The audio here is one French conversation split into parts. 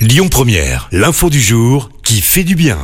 Lyon Première, l'info du jour qui fait du bien.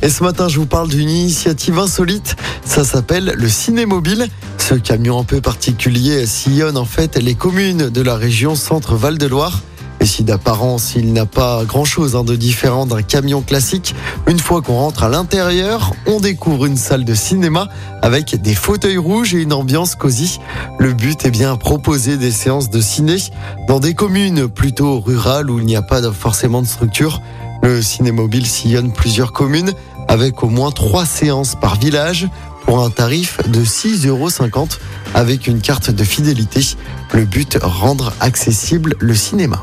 Et ce matin, je vous parle d'une initiative insolite. Ça s'appelle le Cinémobile. Ce camion un peu particulier sillonne en fait les communes de la région Centre-Val de Loire. Et si d'apparence il n'a pas grand-chose hein, de différent d'un camion classique, une fois qu'on rentre à l'intérieur, on découvre une salle de cinéma avec des fauteuils rouges et une ambiance cosy. Le but est bien proposer des séances de ciné dans des communes plutôt rurales où il n'y a pas forcément de structure. Le cinémobile sillonne plusieurs communes avec au moins trois séances par village pour un tarif de 6,50 euros avec une carte de fidélité. Le but, rendre accessible le cinéma.